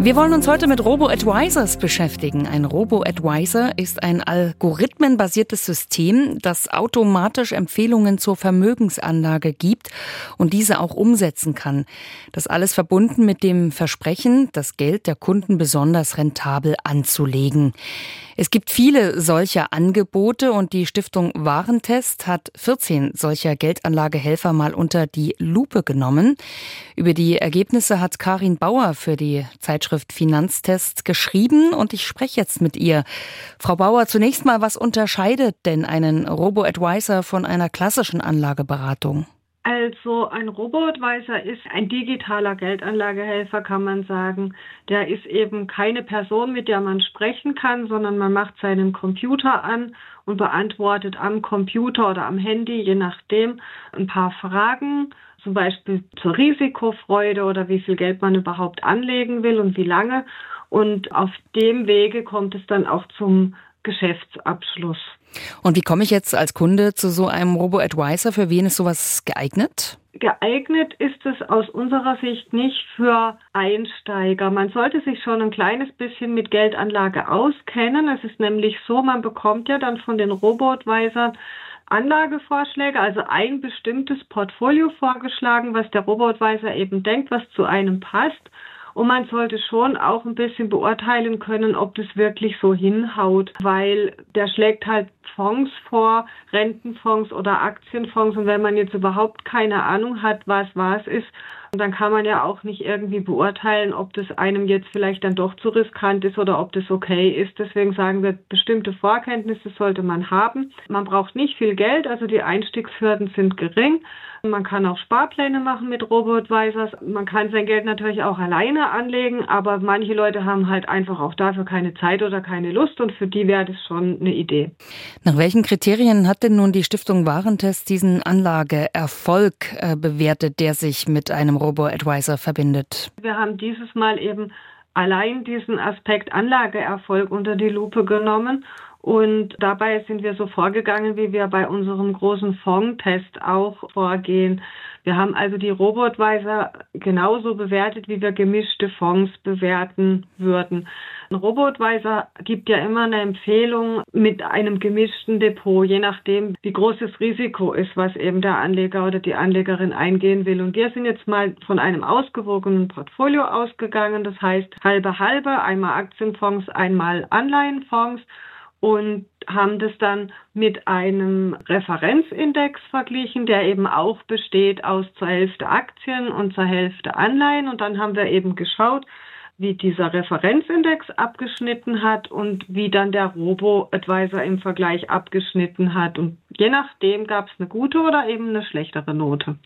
Wir wollen uns heute mit Robo-Advisors beschäftigen. Ein Robo-Advisor ist ein algorithmenbasiertes System, das automatisch Empfehlungen zur Vermögensanlage gibt und diese auch umsetzen kann. Das alles verbunden mit dem Versprechen, das Geld der Kunden besonders rentabel anzulegen. Es gibt viele solcher Angebote und die Stiftung Warentest hat 14 solcher Geldanlagehelfer mal unter die Lupe genommen. Über die Ergebnisse hat Karin Bauer für die Zeitschrift Finanztest geschrieben und ich spreche jetzt mit ihr. Frau Bauer, zunächst mal, was unterscheidet denn einen Robo-Advisor von einer klassischen Anlageberatung? Also ein Robo-Advisor ist ein digitaler Geldanlagehelfer, kann man sagen. Der ist eben keine Person, mit der man sprechen kann, sondern man macht seinen Computer an und beantwortet am Computer oder am Handy, je nachdem, ein paar Fragen, zum Beispiel zur Risikofreude oder wie viel Geld man überhaupt anlegen will und wie lange. Und auf dem Wege kommt es dann auch zum Geschäftsabschluss. Und wie komme ich jetzt als Kunde zu so einem Robo-Advisor? Für wen ist sowas geeignet? Geeignet ist es aus unserer Sicht nicht für Einsteiger. Man sollte sich schon ein kleines bisschen mit Geldanlage auskennen. Es ist nämlich so, man bekommt ja dann von den Robo-Advisern Anlagevorschläge, also ein bestimmtes Portfolio vorgeschlagen, was der Robo-Advisor eben denkt, was zu einem passt. Und man sollte schon auch ein bisschen beurteilen können, ob das wirklich so hinhaut, weil der schlägt halt Fonds vor, Rentenfonds oder Aktienfonds. Und wenn man jetzt überhaupt keine Ahnung hat, was was ist, dann kann man ja auch nicht irgendwie beurteilen, ob das einem jetzt vielleicht dann doch zu riskant ist oder ob das okay ist. Deswegen sagen wir, bestimmte Vorkenntnisse sollte man haben. Man braucht nicht viel Geld, also die Einstiegshürden sind gering. Man kann auch Sparpläne machen mit Robo-Advisors. Man kann sein Geld natürlich auch alleine anlegen, aber manche Leute haben halt einfach auch dafür keine Zeit oder keine Lust und für die wäre das schon eine Idee. Nach welchen Kriterien hat denn nun die Stiftung Warentest diesen Anlageerfolg äh, bewertet, der sich mit einem Robo-Advisor verbindet? Wir haben dieses Mal eben allein diesen Aspekt Anlageerfolg unter die Lupe genommen und dabei sind wir so vorgegangen, wie wir bei unserem großen Fondtest auch vorgehen. Wir haben also die Robotweiser genauso bewertet, wie wir gemischte Fonds bewerten würden. Ein Robotweiser gibt ja immer eine Empfehlung mit einem gemischten Depot, je nachdem, wie groß das Risiko ist, was eben der Anleger oder die Anlegerin eingehen will. Und wir sind jetzt mal von einem ausgewogenen Portfolio ausgegangen. Das heißt halbe halbe, einmal Aktienfonds, einmal Anleihenfonds und haben das dann mit einem Referenzindex verglichen, der eben auch besteht aus zur Hälfte Aktien und zur Hälfte Anleihen. Und dann haben wir eben geschaut, wie dieser Referenzindex abgeschnitten hat und wie dann der Robo-Advisor im Vergleich abgeschnitten hat. Und je nachdem gab es eine gute oder eben eine schlechtere Note.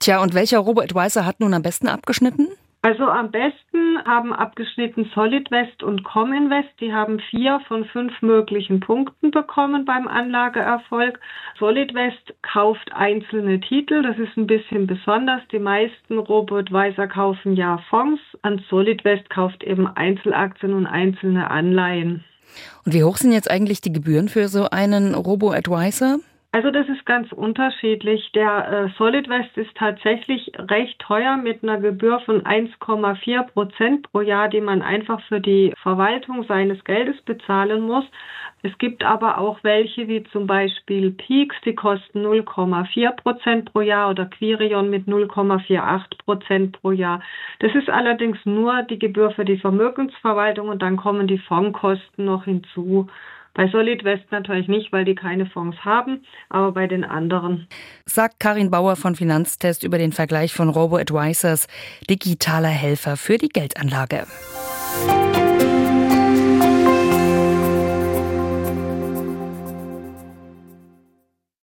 Tja, und welcher Robo-Advisor hat nun am besten abgeschnitten? Also am besten haben abgeschnitten SolidWest und Cominvest. Die haben vier von fünf möglichen Punkten bekommen beim Anlageerfolg. SolidWest kauft einzelne Titel. Das ist ein bisschen besonders. Die meisten Robo-Advisor kaufen ja Fonds. An SolidWest kauft eben Einzelaktien und einzelne Anleihen. Und wie hoch sind jetzt eigentlich die Gebühren für so einen Robo-Advisor? Also das ist ganz unterschiedlich. Der äh, Solid West ist tatsächlich recht teuer mit einer Gebühr von 1,4 Prozent pro Jahr, die man einfach für die Verwaltung seines Geldes bezahlen muss. Es gibt aber auch welche wie zum Beispiel Peaks, die kosten 0,4 Prozent pro Jahr oder Quirion mit 0,48 Prozent pro Jahr. Das ist allerdings nur die Gebühr für die Vermögensverwaltung und dann kommen die Fondkosten noch hinzu. Bei Solid West natürlich nicht, weil die keine Fonds haben, aber bei den anderen. Sagt Karin Bauer von Finanztest über den Vergleich von Robo-Advisors, digitaler Helfer für die Geldanlage.